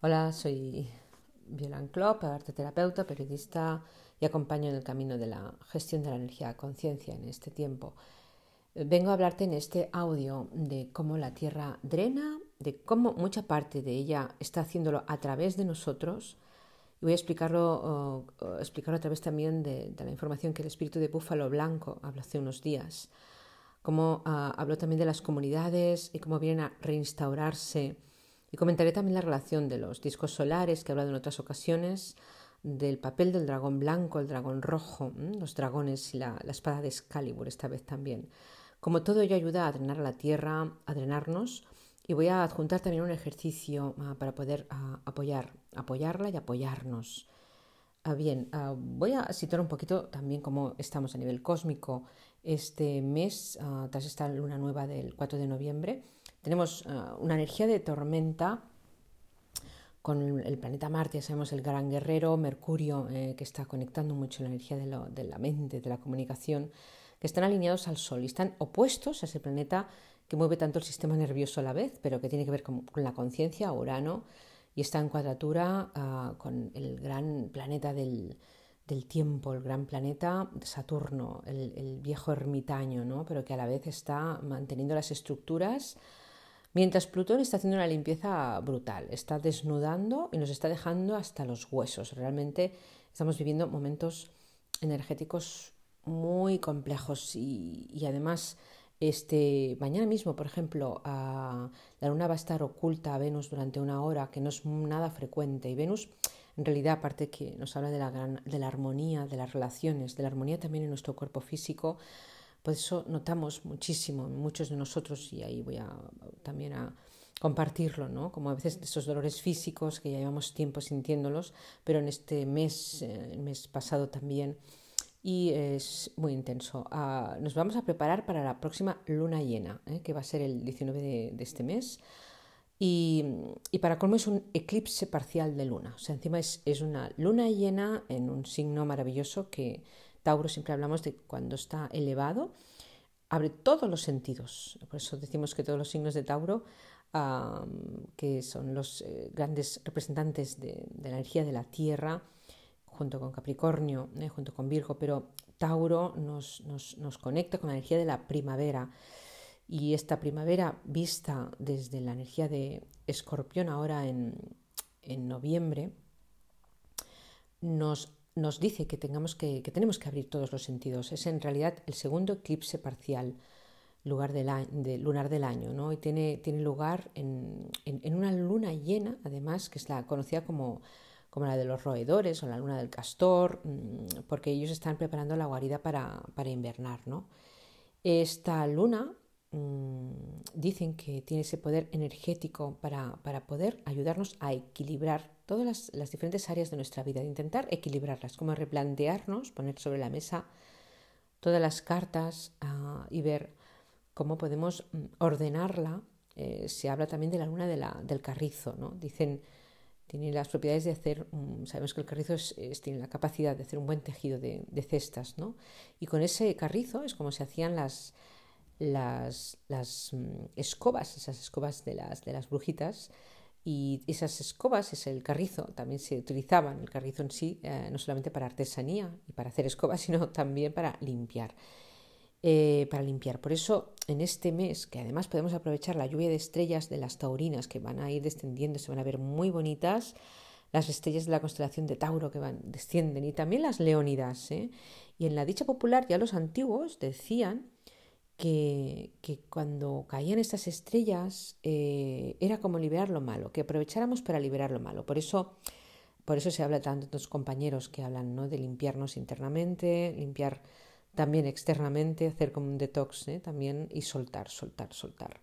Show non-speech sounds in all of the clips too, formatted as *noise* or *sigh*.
Hola, soy Violan Klopp, terapeuta, periodista y acompaño en el camino de la gestión de la energía conciencia en este tiempo. Vengo a hablarte en este audio de cómo la Tierra drena, de cómo mucha parte de ella está haciéndolo a través de nosotros. Y voy a explicarlo, explicarlo a través también de, la información que el espíritu de Búfalo Blanco habló hace unos días. Cómo ah, habló también de las comunidades y cómo vienen a reinstaurarse y comentaré también la relación de los discos solares que he hablado en otras ocasiones, del papel del dragón blanco, el dragón rojo, los dragones y la, espada de Excalibur esta vez también. Como todo ello ayuda a drenar la tierra, a drenarnos, y voy a adjuntar también un ejercicio ah, para poder ah, apoyar, apoyarla y apoyarnos. Ah, bien, voy a situar un poquito también cómo estamos a nivel cósmico este mes, tras esta luna nueva del 4 de noviembre. Tenemos eh, una energía de tormenta con el planeta Marte, ya sabemos el gran guerrero, Mercurio, eh, que está conectando mucho la energía de, la mente, de la comunicación, que están alineados al Sol y están opuestos a ese planeta que mueve tanto el sistema nervioso a la vez, pero que tiene que ver con, la conciencia, Urano, y está en cuadratura ah, con el gran planeta del, tiempo, el gran planeta Saturno, el, el, viejo ermitaño, ¿no? pero que a la vez está manteniendo las estructuras Mientras Plutón está haciendo una limpieza brutal, está desnudando y nos está dejando hasta los huesos. Realmente estamos viviendo momentos energéticos muy complejos y, además este, mañana mismo, por ejemplo, la luna va a estar oculta a Venus durante una hora, que no es nada frecuente. Y Venus, en realidad, aparte que nos habla de la, de la armonía, de las relaciones, de la armonía también en nuestro cuerpo físico, por eso notamos muchísimo, muchos de nosotros, y ahí voy a, también a compartirlo, ¿no? Como a veces esos dolores físicos que ya llevamos tiempo sintiéndolos, pero en este mes, eh, el mes pasado también, y es muy intenso. Ah, nos vamos a preparar para la próxima luna llena, ¿eh? que va a ser el 19 de, este mes. Y, y, para colmo es un eclipse parcial de luna. O sea, encima es, es una luna llena en un signo maravilloso que Tauro siempre hablamos de cuando está elevado, abre todos los sentidos. Por eso decimos que todos los signos de Tauro, que son los eh, grandes representantes de, la energía de la Tierra, junto con Capricornio, eh, junto con Virgo, pero Tauro nos, conecta con la energía de la primavera. Y esta primavera vista desde la energía de Escorpión ahora en, en noviembre, nos nos dice que, tengamos que, tenemos que abrir todos los sentidos. Es en realidad el segundo eclipse parcial lugar del lunar del año, ¿no? Y tiene, tiene lugar en, una luna llena, además, que es la conocida como, como la de los roedores o la luna del castor, mm, porque ellos están preparando la guarida para, para invernar, ¿no? Esta luna mm, dicen que tiene ese poder energético para, para poder ayudarnos a equilibrar todas las, diferentes áreas de nuestra vida, de intentar equilibrarlas, como replantearnos, poner sobre la mesa todas las cartas ah, y ver cómo podemos mm, ordenarla. Eh, se habla también de la luna de la, del carrizo, ¿no? Dicen, tiene las propiedades de hacer, sabemos que el carrizo tiene la capacidad de hacer un buen tejido de, cestas, ¿no? Y con ese carrizo es como se hacían las, las, las mm, escobas, esas escobas de las, de las brujitas, y esas escobas, es el carrizo, también se utilizaban, el carrizo en sí, eh, no solamente para artesanía y para hacer escobas, *laughs* sino también para limpiar. Eh, para limpiar. Por eso, en este mes, que además podemos aprovechar la lluvia de estrellas de las taurinas que van a ir descendiendo, se van a ver muy bonitas, las estrellas de la constelación de Tauro que van, descienden, y también las leónidas. ¿eh? Y en la dicha popular ya los antiguos decían que, cuando caían estas estrellas eh, era como liberar lo malo, que aprovecháramos para liberar lo malo. Por eso, por eso se habla tanto los compañeros que hablan ¿no? de limpiarnos internamente, limpiar también externamente, hacer como un detox ¿eh? también y soltar, soltar, soltar.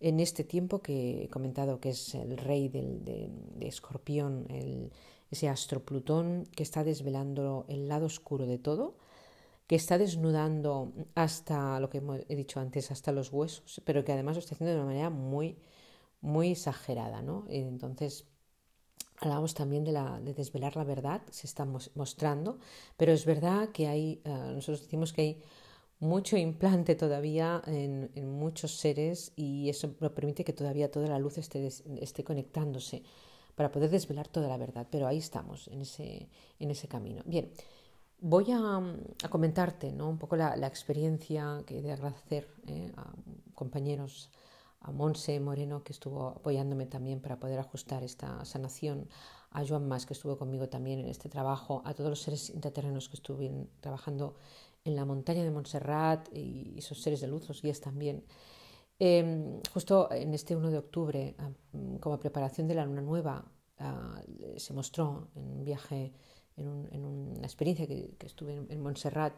En este tiempo que he comentado que es el rey del, de, Escorpión, ese astro Plutón que está desvelando el lado oscuro de todo, que está desnudando hasta lo que he dicho antes, hasta los huesos, pero que además lo está haciendo de una manera muy, muy exagerada, ¿no? Entonces, hablamos también de, la, de desvelar la verdad, se está mostrando, pero es verdad que hay, eh, nosotros decimos que hay mucho implante todavía en, muchos seres y eso permite que todavía toda la luz esté, esté conectándose. para poder desvelar toda la verdad. Pero ahí estamos, en ese, en ese camino. Bien, voy a, comentarte ¿no? un poco la, experiencia que he de agradecer ¿eh? a compañeros, a Monse Moreno, que estuvo apoyándome también para poder ajustar esta sanación, a Joan Mas, que estuvo conmigo también en este trabajo, a todos los seres intraterrenos que estuvieron trabajando en la montaña de Montserrat y esos seres de luz, los guías también. Em, justo en este 1 de octubre, ah, como preparación de la luna nueva, ah, se mostró en un viaje, en, una experiencia que, estuve en, Montserrat,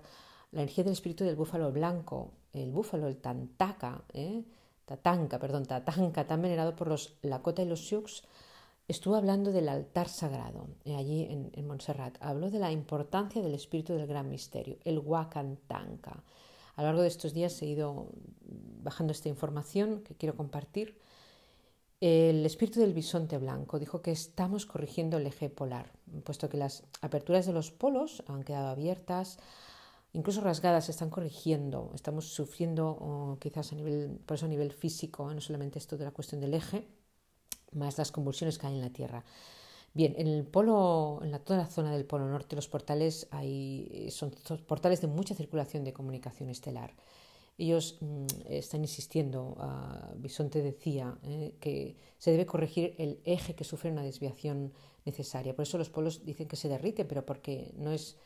la energía del espíritu del búfalo blanco, el búfalo, el tantaca, ¿eh? tatanka, perdón, tatanka, tan venerado por los Lakota y los Sioux, estuvo hablando del altar sagrado eh, allí en, en, Montserrat. Habló de la importancia del espíritu del gran misterio, el Wakantanka. A lo largo de estos días he ido bajando esta información que quiero compartir. El espíritu del bisonte blanco dijo que estamos corrigiendo el eje polar, puesto que las aperturas de los polos han quedado abiertas, incluso rasgadas, se están corrigiendo. Estamos sufriendo, quizás a nivel, por eso a nivel físico, no solamente esto de la cuestión del eje, más las convulsiones que hay en la Tierra. Bien, en el polo, en la, toda la zona del polo norte, los portales hay, son, portales de mucha circulación de comunicación estelar. Ellos mm, están insistiendo, uh, Bisonte decía, eh, que se debe corregir el eje que sufre una desviación necesaria. Por eso los polos dicen que se derrite, pero porque no es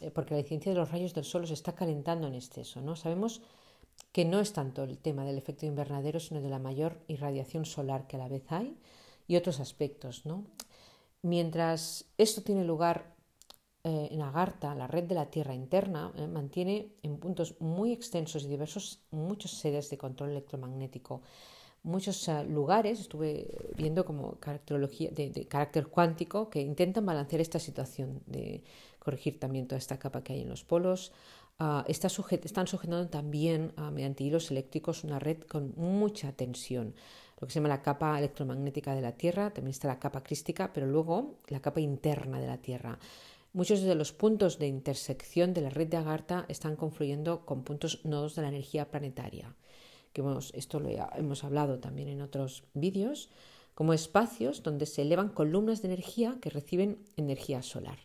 eh, porque la incidencia de los rayos del sol se está calentando en exceso. ¿no? Sabemos que no es tanto el tema del efecto invernadero, sino de la mayor irradiación solar que a la vez hay y otros aspectos. ¿no? Mientras esto tiene lugar eh, en Agartha, la red de la Tierra interna eh, mantiene en puntos muy extensos y diversos muchas sedes de control electromagnético. Muchos eh, lugares, estuve viendo como caracterología de, carácter cuántico, que intentan balancear esta situación, de corregir también toda esta capa que hay en los polos. Ah, están sujetando también ah, mediante hilos eléctricos una red con mucha tensión lo que se llama la capa electromagnética de la Tierra, también está la capa crística, pero luego la capa interna de la Tierra. Muchos de los puntos de intersección de la red de Agartha están confluyendo con puntos nodos de la energía planetaria, que esto lo hemos hablado también en otros vídeos, como espacios donde se elevan columnas de energía que reciben energía solar.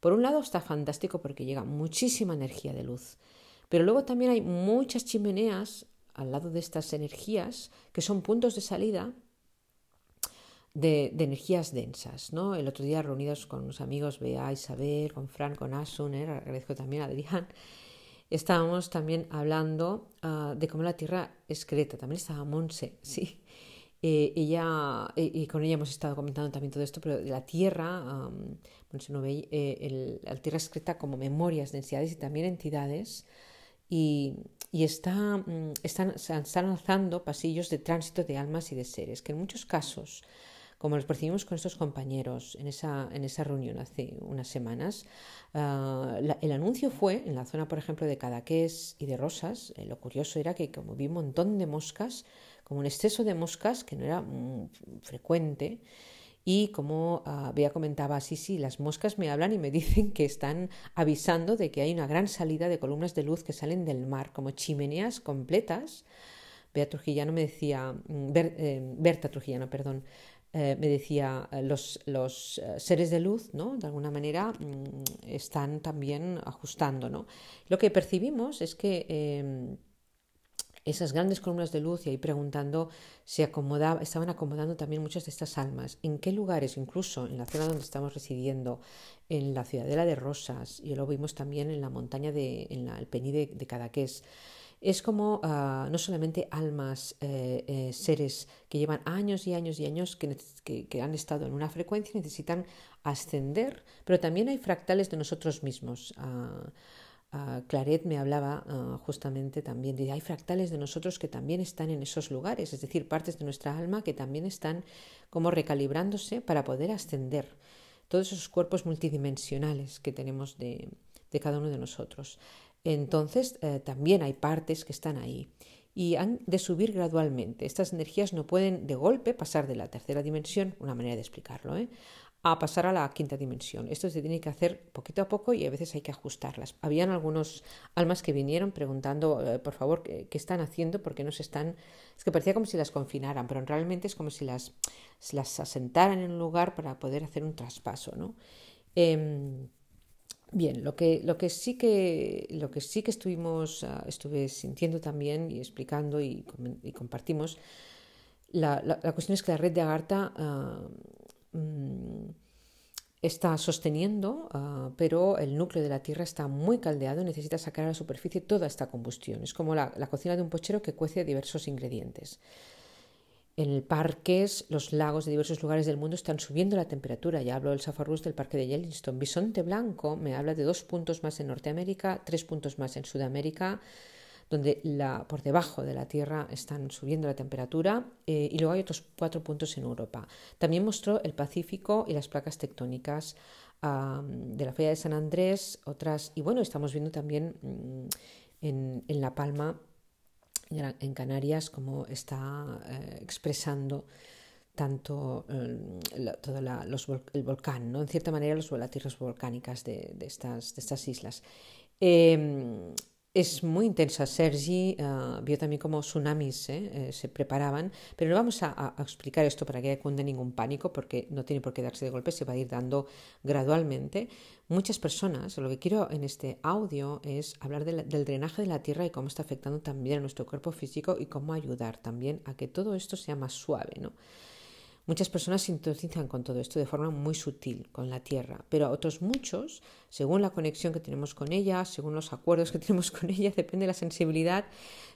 Por un lado está fantástico porque llega muchísima energía de luz, pero luego también hay muchas chimeneas al lado de estas energías, que son puntos de salida de, energías densas. ¿no? El otro día reunidos con unos amigos, Bea, Isabel, con Fran, con Asun, ¿eh? agradezco también a Adrián, estábamos también hablando ah, de cómo la Tierra es creta. También estaba Monse, sí. Eh, ella, eh, y con ella hemos estado comentando también todo esto, pero de la Tierra, Monse no ve, el, la Tierra es creta como memorias, densidades y también entidades. Y, y está, mm, están, están alzando pasillos de tránsito de almas y de seres, que en muchos casos, como los percibimos con estos compañeros en esa, en esa reunión hace unas semanas, ah, el anuncio fue en la zona, por ejemplo, de Cadaqués y de Rosas. Eh, lo curioso era que como vi un montón de moscas, como un exceso de moscas que no era frecuente, y como uh, comentaba, sí, sí, las moscas me hablan y me *laughs* dicen que están avisando de que hay una gran salida de columnas de luz que salen del mar, como chimeneas completas. Bea Trujillano me decía, mm, eh, Berta Trujillano, perdón, eh, me decía, eh, los, los seres de luz, ¿no? De alguna manera mm, están también ajustando, ¿no? Lo que percibimos es que em, esas grandes columnas de luz y ahí preguntando, se acomodaba, estaban acomodando también muchas de estas almas. ¿En qué lugares, incluso en la zona donde estamos residiendo, en la ciudadela de Rosas, y lo vimos también en la montaña de, en el Pení de, Cadaqués? Es como ah, no solamente almas, eh, eh, seres que llevan años y años y años que, han estado en una frecuencia y necesitan ascender, pero también hay fractales de nosotros mismos. Ah, Claret me hablaba ah, justamente también de hay fractales de nosotros que también están en esos lugares, es decir, partes de nuestra alma que también están como recalibrándose para poder ascender todos esos cuerpos multidimensionales que tenemos de, cada uno de nosotros. Entonces, eh, también hay partes que están ahí. y han de subir gradualmente. Estas energías no pueden de golpe pasar de la tercera dimensión, una manera de explicarlo, ¿eh? a pasar a la quinta dimensión. Esto se tiene que hacer poquito a poco y a veces hay que ajustarlas. Habían algunos almas que vinieron preguntando, eh, por favor, ¿qué, están haciendo? Porque no se están... Es que parecía como si las confinaran, pero realmente es como si las, asentaran en un lugar para poder hacer un traspaso, ¿no? Em, bien, lo que, lo que sí que lo que sí que estuvimos, ah, estuve sintiendo también y explicando y, compartimos, la, cuestión es que la red de Agartha ah, Mm, está sosteniendo, ah, pero el núcleo de la Tierra está muy caldeado y necesita sacar a la superficie toda esta combustión. Es como la, cocina de un pochero que cuece diversos ingredientes. En parques, los lagos de diversos lugares del mundo están subiendo la temperatura. Ya hablo del Safarus del parque de Yellowstone. Bisonte blanco me habla de dos puntos más en Norteamérica, tres puntos más en Sudamérica, donde la, por debajo de la Tierra están subiendo la temperatura eh, y luego hay otros cuatro puntos en Europa. También mostró el Pacífico y las placas tectónicas de la Feria de San Andrés, otras, y bueno, estamos viendo también mm, en, La Palma, en Canarias, cómo está eh, expresando tanto eh, todo el volcán, ¿no? en cierta manera los, las tierras volcánicas de, estas, de estas islas. Em, es muy intensa. Sergi uh, vio también como tsunamis ¿eh? Eh, se preparaban, pero no vamos a, a, explicar esto para que cunde ningún pánico, porque no tiene por qué darse de golpe, se va a ir dando gradualmente. Muchas personas, lo que quiero en este audio es hablar de del drenaje de la tierra y cómo está afectando también a nuestro cuerpo físico y cómo ayudar también a que todo esto sea más suave, ¿no? Muchas personas sintonizan con todo esto de forma muy sutil, con la Tierra, pero otros muchos, según la conexión que tenemos con ella, según los acuerdos que *laughs* tenemos con ella, depende de la sensibilidad,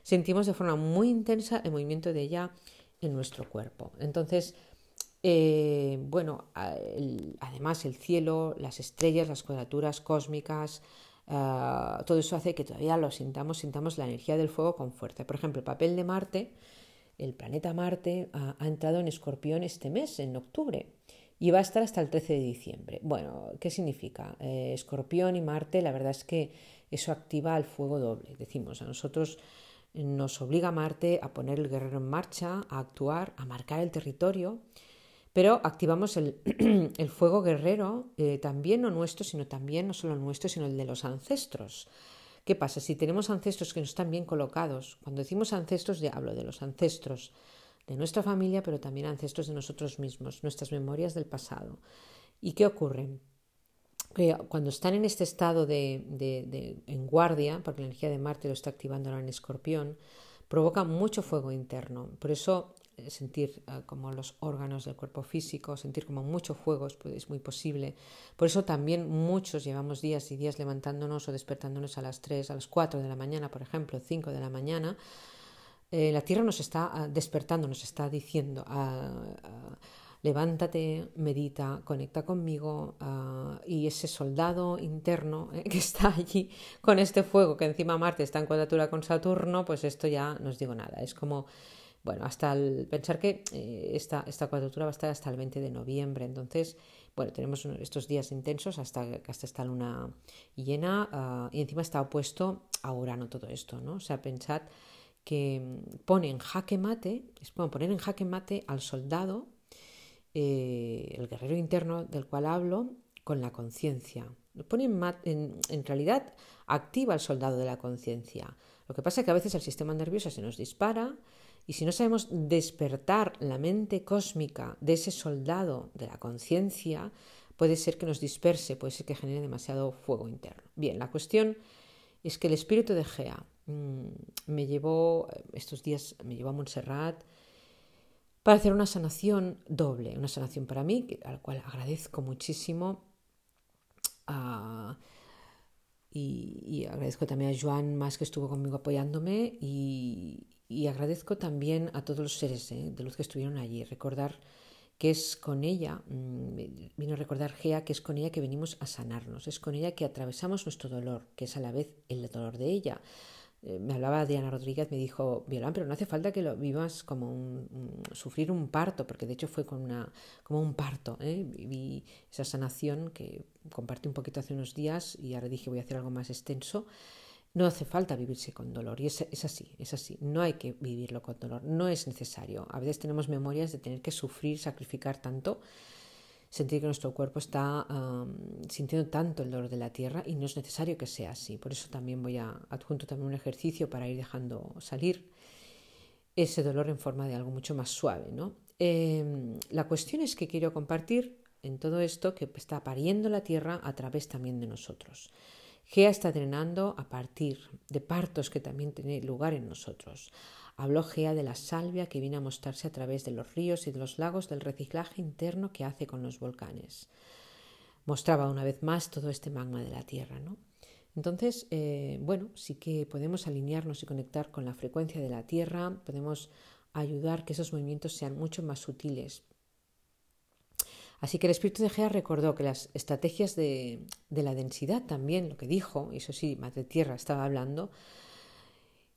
sentimos de forma muy intensa el movimiento de ella en nuestro cuerpo. Entonces, eh, bueno, además el cielo, las estrellas, las cuadraturas cósmicas, ah, todo eso hace que todavía lo sintamos, sintamos la energía del fuego con fuerza. Por ejemplo, el papel de Marte el planeta Marte ha, entrado en Escorpión este mes, en octubre, y va a estar hasta el 13 de diciembre. Bueno, ¿qué significa? Eh, escorpión y Marte, la verdad es que eso activa el fuego doble. Decimos, a nosotros nos obliga Marte a poner el guerrero en marcha, a actuar, a marcar el territorio, pero activamos *clears throat* el, fuego guerrero, eh, también no nuestro, sino también no solo nuestro, sino el de los ancestros. ¿Qué pasa? Si tenemos ancestros que no están bien colocados, cuando decimos ancestros ya hablo de los ancestros de nuestra familia, pero también ancestros de nosotros mismos, nuestras memorias del pasado. ¿Y qué ocurre? Cuando están en este estado de, en guardia, porque la energía de Marte lo está activando ahora en escorpión, provoca mucho fuego interno. Por eso sentir eh, como los órganos del cuerpo físico, sentir como mucho fuego es, muy posible. Por eso también muchos llevamos días y días levantándonos o despertándonos a las 3, a las 4 de la mañana, por ejemplo, 5 de la mañana. Eh, la Tierra nos está ah, despertando, nos está diciendo, ah, ah, levántate, medita, conecta conmigo y ese soldado interno *laughs* que está allí con este fuego que encima Marte está en cuadratura con Saturno, pues esto ya no os digo nada, es como bueno, hasta el pensar que eh, esta, esta cuadratura va a estar hasta el 20 de noviembre, entonces, bueno, tenemos estos días intensos hasta, hasta esta luna llena ah, y encima está opuesto a Urano todo esto, ¿no? O sea, pensad que mm, pone en jaque mate, es bueno, poner en jaque mate al soldado, eh, el guerrero interno del cual hablo, con la conciencia. Pone en, en, en realidad activa al soldado de la conciencia. Lo que pasa es que a veces el sistema nervioso se nos dispara, y si no sabemos despertar la mente cósmica de ese soldado de la conciencia, puede ser que nos disperse, puede ser que genere demasiado fuego interno. Bien, la cuestión es que el espíritu de Gea mm, me llevó, estos días me llevó a Montserrat para hacer una sanación doble, una sanación para mí, a la cual agradezco muchísimo. Ah, y, y, agradezco también a Joan más que estuvo conmigo apoyándome y, y agradezco también a todos los seres ¿eh? de luz que estuvieron allí. Recordar que es con ella, mm, vino a recordar Gea, que es con ella que venimos a sanarnos, es con ella que atravesamos nuestro dolor, que es a la vez el dolor de ella. Eh, me hablaba Diana Rodríguez, me dijo, Violán, pero no hace falta que lo vivas como un, sufrir un parto, porque de hecho fue con una, como un parto. ¿eh? Esa sanación que compartí un poquito hace unos días y ahora dije voy a hacer algo más extenso. No hace falta vivirse con dolor y es, es, así, es así, no hay que vivirlo con dolor, no es necesario. A veces tenemos memorias de tener que sufrir, sacrificar tanto, sentir que nuestro cuerpo está sintiendo tanto el dolor de la tierra y no es necesario que sea así. Por eso también voy a adjunto también un ejercicio para ir dejando salir ese dolor en forma de algo mucho más suave. ¿no? Em, la cuestión es que quiero compartir en todo esto que está pariendo la tierra a través también de nosotros. Gea está drenando a partir de partos que también tienen lugar en nosotros. Habló Gea de la salvia que viene a mostrarse a través de los ríos y de los lagos del reciclaje interno que hace con los volcanes. Mostraba una vez más todo este magma de la Tierra, ¿no? Entonces, eh, bueno, sí que podemos alinearnos y conectar con la frecuencia de la Tierra, podemos ayudar que esos movimientos sean mucho más sutiles, Así que el espíritu de Gea recordó que las estrategias de, la densidad también, lo que dijo, y eso sí, Madre Tierra estaba hablando,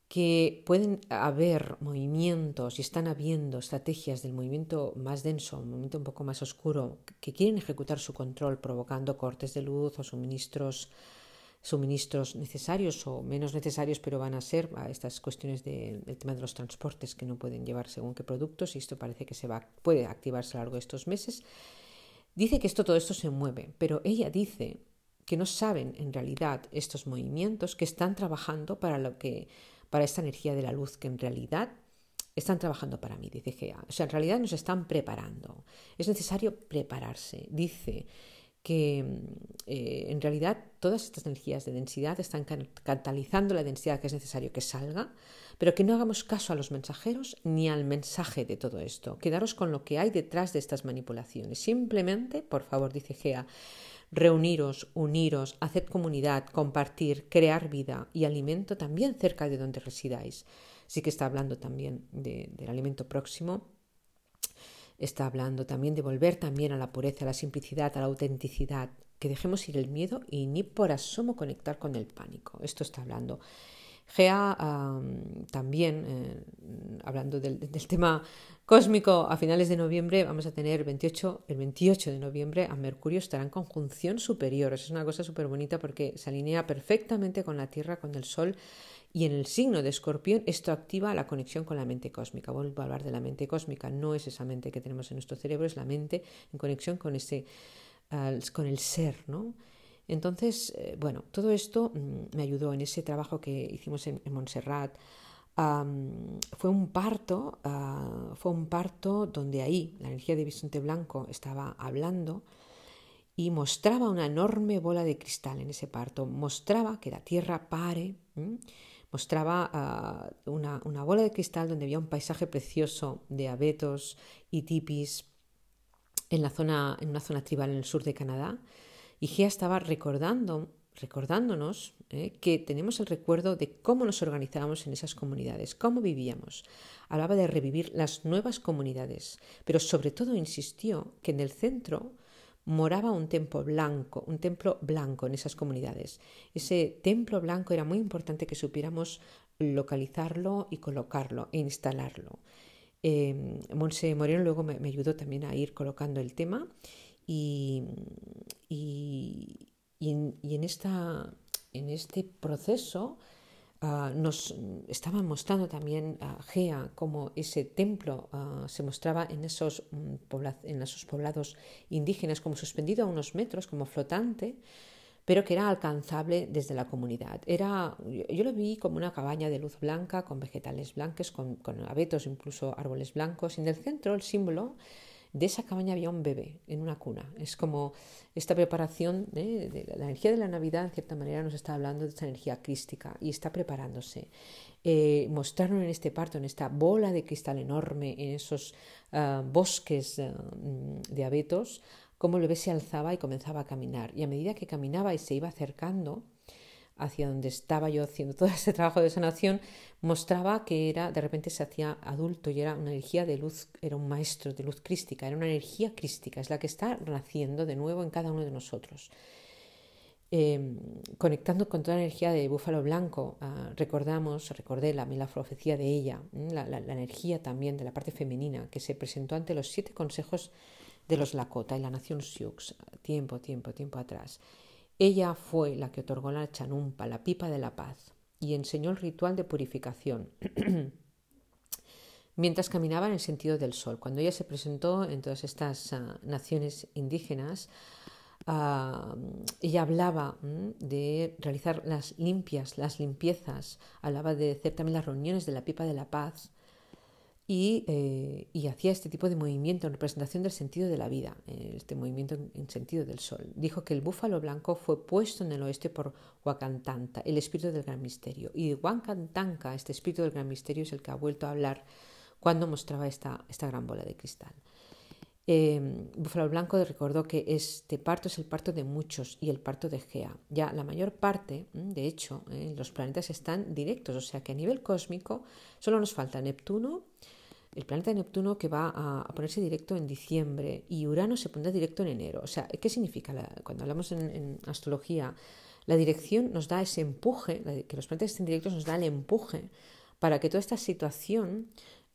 que pueden haber movimientos y están habiendo estrategias del movimiento más denso, un movimiento un poco más oscuro, que quieren ejecutar su control provocando cortes de luz o suministros suministros necesarios o menos necesarios, pero van a ser a estas cuestiones del tema de los transportes que no pueden llevar según qué productos y esto parece que se va puede activarse a lo largo de estos meses Dice que esto, todo esto se mueve, pero ella dice que no saben en realidad estos movimientos que están trabajando para lo que para esta energía de la luz que en realidad están trabajando para mí, dice Gea. O sea, en realidad nos están preparando. Es necesario prepararse. Dice que eh, en realidad todas estas energías de densidad están catalizando la densidad que es necesario que salga, pero que no hagamos caso a los mensajeros ni al mensaje de todo esto. Quedaros con lo que hay detrás de estas manipulaciones. Simplemente, por favor, dice Gea, reuniros, uniros, haced comunidad, compartir, crear vida y alimento también cerca de donde residáis. Sí que está hablando también del alimento próximo está hablando también de volver también a la pureza, a la simplicidad, a la autenticidad, que dejemos ir el miedo y ni por asomo conectar con el pánico. Esto está hablando. Gea también, eh, hablando del, tema cósmico, a finales de noviembre vamos a tener 28, el 28 de noviembre a Mercurio estará en conjunción superior. es una cosa súper bonita porque se alinea perfectamente con la Tierra, con el Sol y en el signo de escorpión esto activa la conexión con la mente cósmica. Vuelvo a hablar de la mente cósmica, no es esa mente que tenemos en nuestro cerebro, es la mente en conexión con, ese, con el ser, ¿no? Entonces, eh, bueno, todo esto mm, me ayudó en ese trabajo que hicimos en, Montserrat. fue un parto, ah, fue un parto donde ahí la energía de Vicente Blanco estaba hablando y mostraba una enorme bola de cristal en ese parto, mostraba que la tierra pare, mostraba ah, una, bola de cristal donde había un paisaje precioso de abetos y tipis en, una zona tribal en el sur de Canadá. Y Gea estaba recordando, recordándonos eh, que tenemos el recuerdo de cómo nos organizábamos en esas comunidades, cómo vivíamos. Hablaba de revivir las nuevas comunidades, pero sobre todo insistió que en el centro moraba un templo blanco, un templo blanco en esas comunidades. Ese templo blanco era muy importante que supiéramos localizarlo y colocarlo e instalarlo. Eh, Monse Moreno luego me, ayudó también a ir colocando el tema y, y, y en, esta, en este proceso Ah, nos estaban mostrando también a Gea cómo ese templo ah, se mostraba en esos, mm, en esos poblados indígenas como suspendido a unos metros, como flotante, pero que era alcanzable desde la comunidad. Era, yo lo vi como una cabaña de luz blanca, con vegetales blancos, con, con abetos, incluso árboles blancos, y en el centro el símbolo de esa cabaña había un bebé en una cuna. Es como esta preparación ¿eh? de la energía de la Navidad, en cierta manera, nos está hablando de esta energía crística y está preparándose. Eh, mostraron en este parto, en esta bola de cristal enorme, en esos ah, bosques ah, de abetos, cómo el bebé se alzaba y comenzaba a caminar. Y a medida que caminaba y se iba acercando, hacia donde estaba yo haciendo todo ese trabajo de sanación, mostraba que era, de repente se hacía adulto y era una energía de luz, era un maestro de luz crística, era una energía crística, es la que está naciendo de nuevo en cada uno de nosotros. Em, conectando con toda la energía de búfalo blanco, ah, recordamos, recordé la, la profecía de ella, la, la, energía también de la parte femenina que se presentó ante los siete consejos de los Lakota y la nación Sioux, tiempo, tiempo, tiempo atrás. Ella fue la que otorgó la chanumpa, la pipa de la paz. y enseñó el ritual de purificación. *clears throat* mientras caminaba en el sentido del sol. Cuando ella se presentó en todas estas ah, naciones indígenas, ah, ella hablaba de realizar las limpias, las limpiezas, hablaba de hacer también las reuniones de la pipa de la paz eh, y, hacía este tipo de movimiento en representación del sentido de la vida, eh, este movimiento en, sentido del sol. Dijo que el búfalo blanco fue puesto en el oeste por Huacantanta, el espíritu del gran misterio. Y Huacantanca, este espíritu del gran misterio, es el que ha vuelto a hablar cuando mostraba esta, esta gran bola de cristal. Eh, búfalo Blanco recordó que este parto es el parto de muchos y el parto de Gea. Ya la mayor parte, de hecho, los planetas están directos, o sea que a nivel cósmico solo nos falta Neptuno, el planeta Neptuno que va a, ponerse directo en diciembre y Urano se pondrá directo en enero. O sea, ¿qué significa cuando hablamos en, astrología? La dirección nos da ese empuje, que los planetas estén directos nos da el empuje para que toda esta situación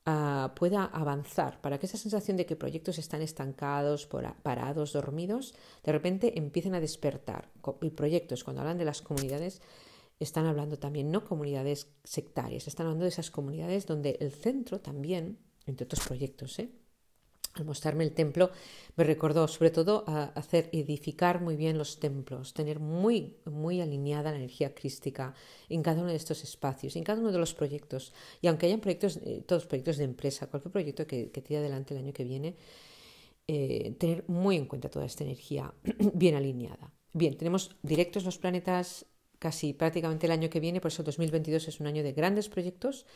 ah, pueda avanzar, para que esa sensación de que proyectos están estancados, parados, dormidos, de repente empiecen a despertar. Y proyectos, cuando hablan de las comunidades, están hablando también no comunidades sectarias, están hablando de esas comunidades donde el centro también entre otros proyectos. ¿eh? Al mostrarme el templo, me recordó sobre todo a hacer edificar muy bien los templos, tener muy, muy alineada la energía crística en cada uno de estos espacios, en cada uno de los proyectos. Y aunque hayan proyectos, eh, todos proyectos de empresa, cualquier proyecto que, que tire adelante el año que viene, eh, tener muy en cuenta toda esta energía *clears throat* bien alineada. Bien, tenemos directos los planetas casi prácticamente el año que viene, por eso 2022 es un año de grandes proyectos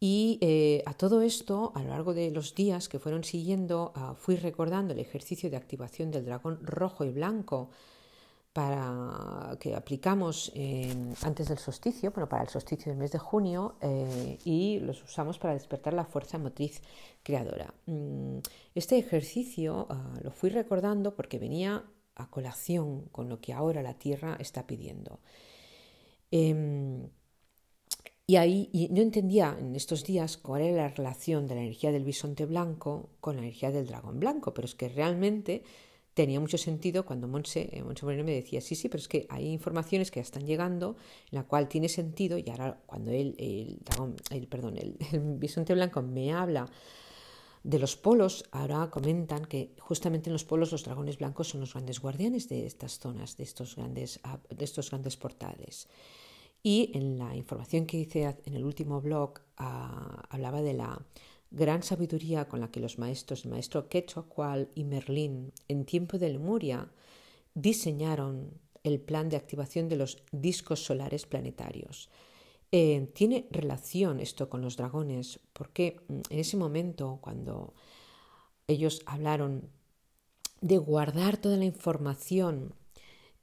y eh, a todo esto, a lo largo de los días que fueron siguiendo, ah, fui recordando el ejercicio de activación del dragón rojo y blanco para que aplicamos antes del solsticio, bueno, para el solsticio del mes de junio, eh, y los usamos para despertar la fuerza motriz creadora. Mm, este ejercicio ah, lo fui recordando porque venía a colación con lo que ahora la Tierra está pidiendo. Em, y ahí no entendía en estos días cuál era la relación de la energía del bisonte blanco con la energía del dragón blanco, pero es que realmente tenía mucho sentido cuando Monse, eh, Moreno me decía, sí, sí, pero es que hay informaciones que ya están llegando, en la cual tiene sentido, y ahora cuando él, el, dragón, el, perdón, el, *laughs* bisonte blanco me habla de los polos, ahora comentan que justamente en los polos los dragones blancos son los grandes guardianes de estas zonas, de estos grandes, de estos grandes portales. Y en la información que hice en el último blog ah, hablaba de la gran sabiduría con la que los maestros, el maestro Quetzalcoatl y Merlín, en tiempo de Lemuria, diseñaron el plan de activación de los discos solares planetarios. Eh, tiene relación esto con los dragones, porque mm, en ese momento, cuando ellos hablaron de guardar toda la información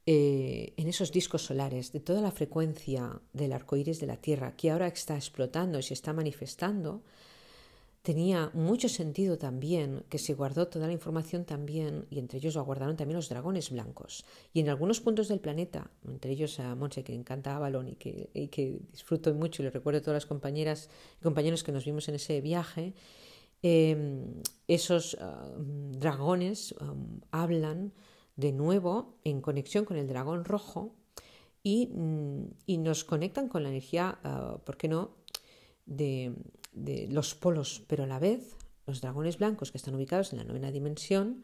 eh, en esos discos solares de toda la frecuencia del arco iris de la Tierra que ahora está explotando y se está manifestando, tenía mucho sentido también que se guardó toda la información también, y entre ellos lo guardaron también los dragones blancos. Y en algunos puntos del planeta, entre ellos a Monse, que encanta Avalon y que, y que disfruto mucho, y le recuerdo a todas las compañeras y compañeros que nos vimos en ese viaje, em, esos ah, dragones hablan de nuevo en conexión con el dragón rojo y, mm, nos conectan con la energía, ah, ¿por qué no?, de, los polos, pero a la vez los dragones blancos que están ubicados en la novena dimensión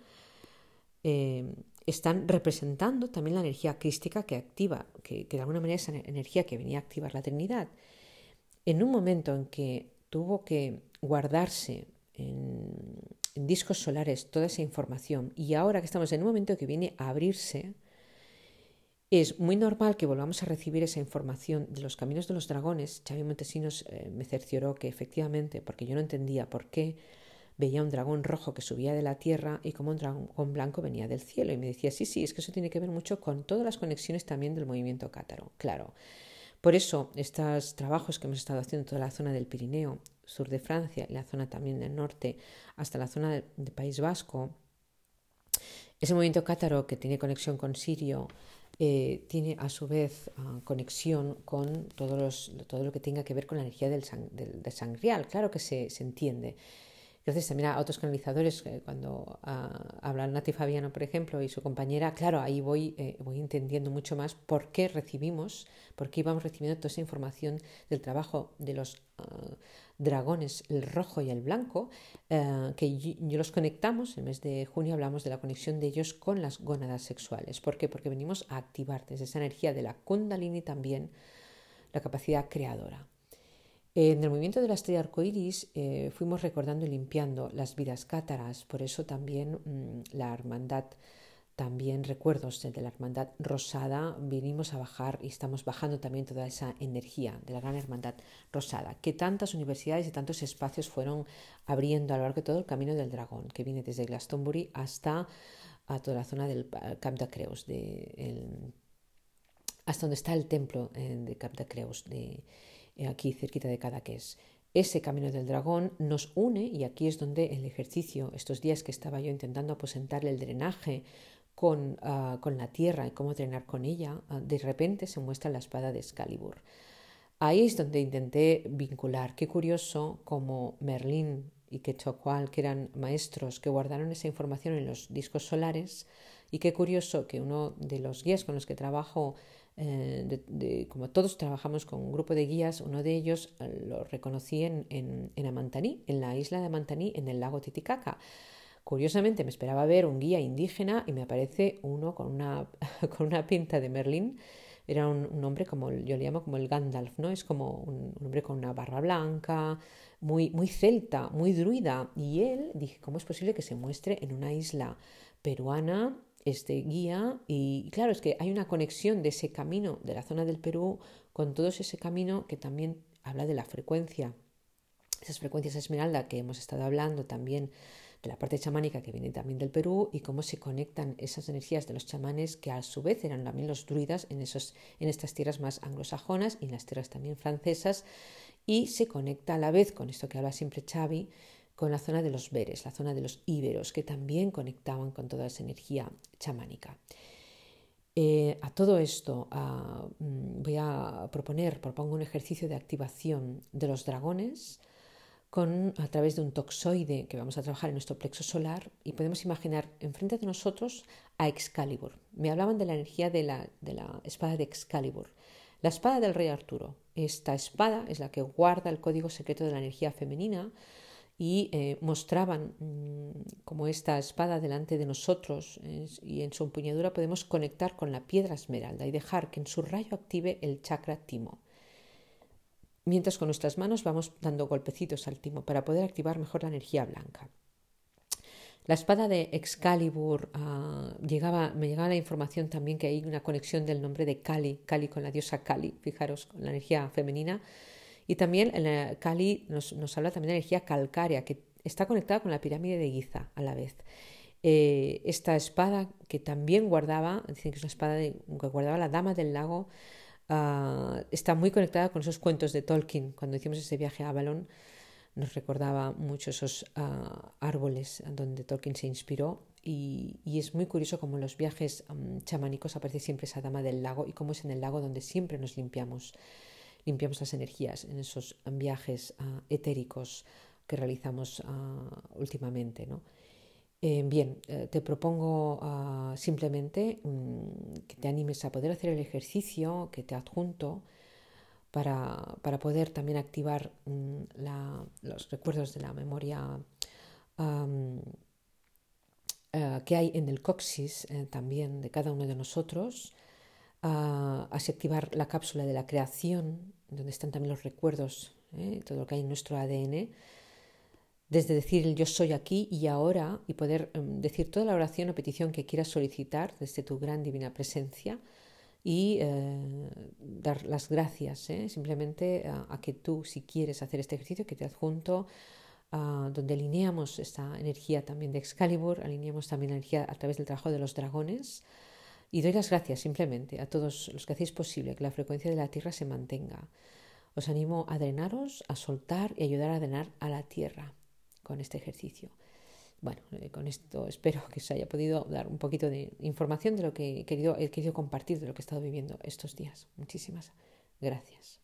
eh, están representando también la energía crística que activa, que, que de alguna manera esa energía que venía a activar la Trinidad. En un momento en que tuvo que guardarse en discos solares toda esa información y ahora que estamos en un momento que viene a abrirse, es muy normal que volvamos a recibir esa información de los caminos de los dragones. Xavi Montesinos eh, me cercioró que efectivamente, porque yo no entendía por qué veía un dragón rojo que subía de la tierra y como un dragón blanco venía del cielo. Y me decía, sí, sí, es que eso tiene que ver mucho con todas las conexiones también del movimiento cátaro. Claro. Por eso, estos trabajos que hemos estado haciendo en toda la zona del Pirineo, sur de Francia y la zona también del norte, hasta la zona del País Vasco, ese movimiento cátaro que tiene conexión con Sirio, eh, tiene a su vez ah, conexión con todo lo que tenga que ver con la energía del, sangrial. Claro que se, entiende. Gracias también a otros canalizadores, cuando uh, habla Nati Fabiano, por ejemplo, y su compañera, claro, ahí voy, eh, voy entendiendo mucho más por qué recibimos, por qué íbamos recibiendo toda esa información del trabajo de los uh, dragones, el rojo y el blanco, uh, que yo, los conectamos, en el mes de junio hablamos de la conexión de ellos con las gónadas sexuales. ¿Por qué? Porque venimos a activar desde esa energía de la kundalini también la capacidad creadora. En el movimiento de la estrella arcoíris eh, fuimos recordando y limpiando las vidas cátaras, por eso también mmm, la hermandad, también recuerdos de la hermandad rosada, vinimos a bajar y estamos bajando también toda esa energía de la gran hermandad rosada, que tantas universidades y tantos espacios fueron abriendo a lo largo de todo el camino del dragón, que viene desde Glastonbury hasta a toda la zona del de Creus, de el, hasta donde está el templo eh, de Camp de Creus, de eh, aquí cerquita de Cadaqués. Ese camino del dragón nos une y aquí es donde el ejercicio, estos días que estaba yo intentando aposentarle el drenaje con, uh, con la tierra y cómo drenar con ella, uh, de repente se muestra la espada de Excalibur. Ahí es donde intenté vincular. Qué curioso como Merlín y Quetzalcoatl, que eran maestros que guardaron esa información en los discos solares, y qué curioso que uno de los guías con los que trabajo eh, como todos trabajamos con un grupo de guías, uno de ellos eh, lo reconocí en, en, en, Amantaní, en la isla de Amantaní, en el lago Titicaca. Curiosamente me esperaba ver un guía indígena y me aparece uno con una, *laughs* con una pinta de Merlín. Era un, un, hombre como yo le llamo como el Gandalf, ¿no? Es como un, un hombre con una barra blanca, muy, muy celta, muy druida. Y él dije, ¿cómo es posible que se muestre en una isla peruana este guía y claro, es que hay una conexión de ese camino de la zona del Perú con todo ese camino que también habla de la frecuencia, esas frecuencias esmeralda que hemos estado hablando también de la parte chamánica que viene también del Perú y cómo se conectan esas energías de los chamanes que a su vez eran también los druidas en, esos, en estas tierras más anglosajonas y en las tierras también francesas y se conecta a la vez con esto que habla siempre Xavi, con la zona de los Beres, la zona de los Íberos, que también conectaban con toda esa energía chamánica. Eh, a todo esto uh, voy a proponer, propongo un ejercicio de activación de los dragones con, a través de un toxoide que vamos a trabajar en nuestro plexo solar y podemos imaginar enfrente de nosotros a Excalibur. Me hablaban de la energía de la, de la espada de Excalibur. La espada del rey Arturo. Esta espada es la que guarda el código secreto de la energía femenina, y eh, mostraban mmm, como esta espada delante de nosotros y en su empuñadura podemos conectar con la piedra esmeralda y dejar que en su rayo active el chakra timo. Mientras con nuestras manos vamos dando golpecitos al timo para poder activar mejor la energía blanca. La espada de Excalibur uh, llegaba, me llegaba la información también que hay una conexión del nombre de Kali, Kali con la diosa Kali, fijaros, con la energía femenina y también en Cali nos, nos, habla también de energía calcárea, que está conectada con la pirámide de Giza a la vez. Eh, esta espada que también guardaba, dicen que es una espada que guardaba la dama del lago, uh, está muy conectada con esos cuentos de Tolkien. Cuando hicimos ese viaje a Avalon, nos recordaba mucho esos uh, árboles donde Tolkien se inspiró. Y, y, es muy curioso cómo en los viajes um, chamánicos aparece siempre esa dama del lago y cómo es en el lago donde siempre nos limpiamos limpiamos las energías en esos viajes uh, etéricos que realizamos uh, últimamente. ¿no? Eh, bien, eh, te propongo uh, simplemente um, que te animes a poder hacer el ejercicio que te adjunto para, para poder también activar la, los recuerdos de la memoria um, que hay en el coxis eh, también de cada uno de nosotros a, activar la cápsula de la creación, donde están también los recuerdos, ¿eh? todo lo que hay en nuestro ADN, desde decir yo soy aquí y ahora y poder um, decir toda la oración o petición que quieras solicitar desde tu gran divina presencia y eh, dar las gracias ¿eh? simplemente a, a, que tú, si quieres hacer este ejercicio, que te adjunto, uh, donde alineamos esta energía también de Excalibur, alineamos también la energía a través del trabajo de los dragones, y doy las gracias simplemente a todos los que hacéis posible que la frecuencia de la Tierra se mantenga. Os animo a drenaros, a soltar y ayudar a drenar a la Tierra con este ejercicio. Bueno, eh, con esto espero que os haya podido dar un poquito de información de lo que he querido, he querido compartir, de lo que he estado viviendo estos días. Muchísimas gracias.